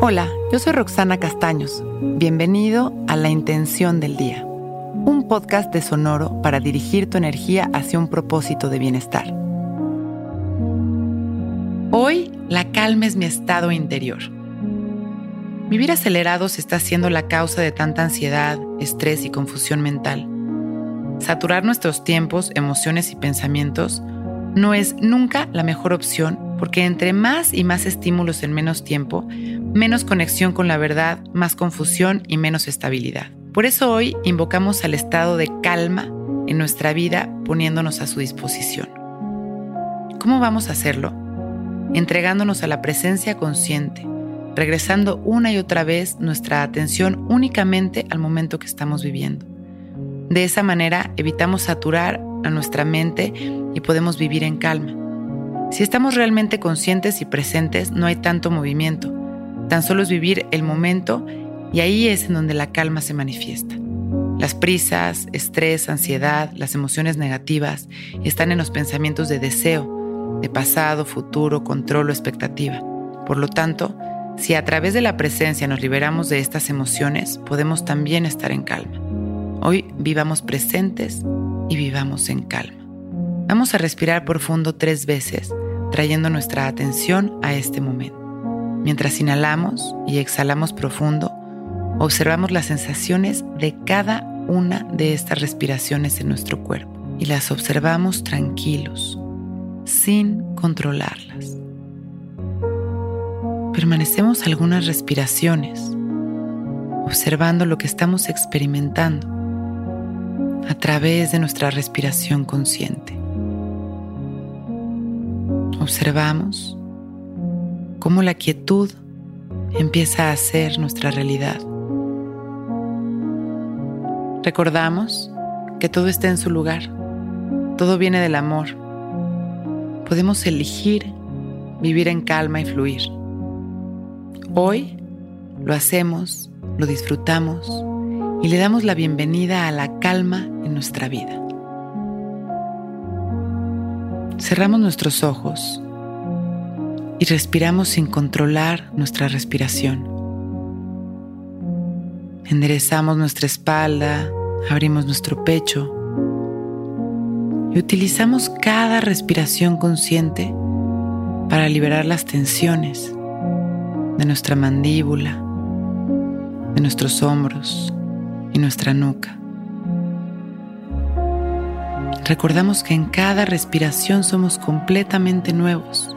Hola, yo soy Roxana Castaños. Bienvenido a La Intención del Día, un podcast de Sonoro para dirigir tu energía hacia un propósito de bienestar. Hoy, la calma es mi estado interior. Vivir acelerados está siendo la causa de tanta ansiedad, estrés y confusión mental. Saturar nuestros tiempos, emociones y pensamientos no es nunca la mejor opción porque entre más y más estímulos en menos tiempo, menos conexión con la verdad, más confusión y menos estabilidad. Por eso hoy invocamos al estado de calma en nuestra vida poniéndonos a su disposición. ¿Cómo vamos a hacerlo? Entregándonos a la presencia consciente, regresando una y otra vez nuestra atención únicamente al momento que estamos viviendo. De esa manera evitamos saturar a nuestra mente y podemos vivir en calma. Si estamos realmente conscientes y presentes, no hay tanto movimiento. Tan solo es vivir el momento y ahí es en donde la calma se manifiesta. Las prisas, estrés, ansiedad, las emociones negativas están en los pensamientos de deseo, de pasado, futuro, control o expectativa. Por lo tanto, si a través de la presencia nos liberamos de estas emociones, podemos también estar en calma. Hoy vivamos presentes y vivamos en calma. Vamos a respirar profundo tres veces, trayendo nuestra atención a este momento. Mientras inhalamos y exhalamos profundo, observamos las sensaciones de cada una de estas respiraciones en nuestro cuerpo y las observamos tranquilos, sin controlarlas. Permanecemos algunas respiraciones, observando lo que estamos experimentando a través de nuestra respiración consciente observamos cómo la quietud empieza a ser nuestra realidad. Recordamos que todo está en su lugar, todo viene del amor. Podemos elegir vivir en calma y fluir. Hoy lo hacemos, lo disfrutamos y le damos la bienvenida a la calma en nuestra vida. Cerramos nuestros ojos y respiramos sin controlar nuestra respiración. Enderezamos nuestra espalda, abrimos nuestro pecho y utilizamos cada respiración consciente para liberar las tensiones de nuestra mandíbula, de nuestros hombros y nuestra nuca. Recordamos que en cada respiración somos completamente nuevos.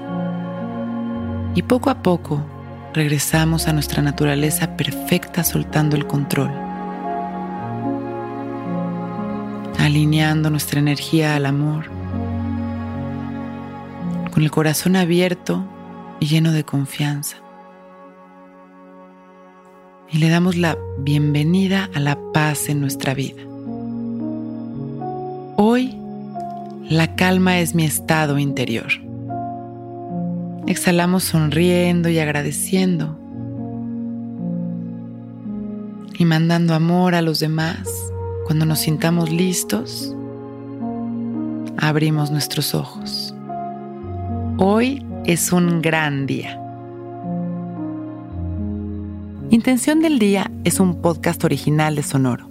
Y poco a poco regresamos a nuestra naturaleza perfecta soltando el control. Alineando nuestra energía al amor. Con el corazón abierto y lleno de confianza. Y le damos la bienvenida a la paz en nuestra vida. Hoy la calma es mi estado interior. Exhalamos sonriendo y agradeciendo y mandando amor a los demás. Cuando nos sintamos listos, abrimos nuestros ojos. Hoy es un gran día. Intención del Día es un podcast original de Sonoro.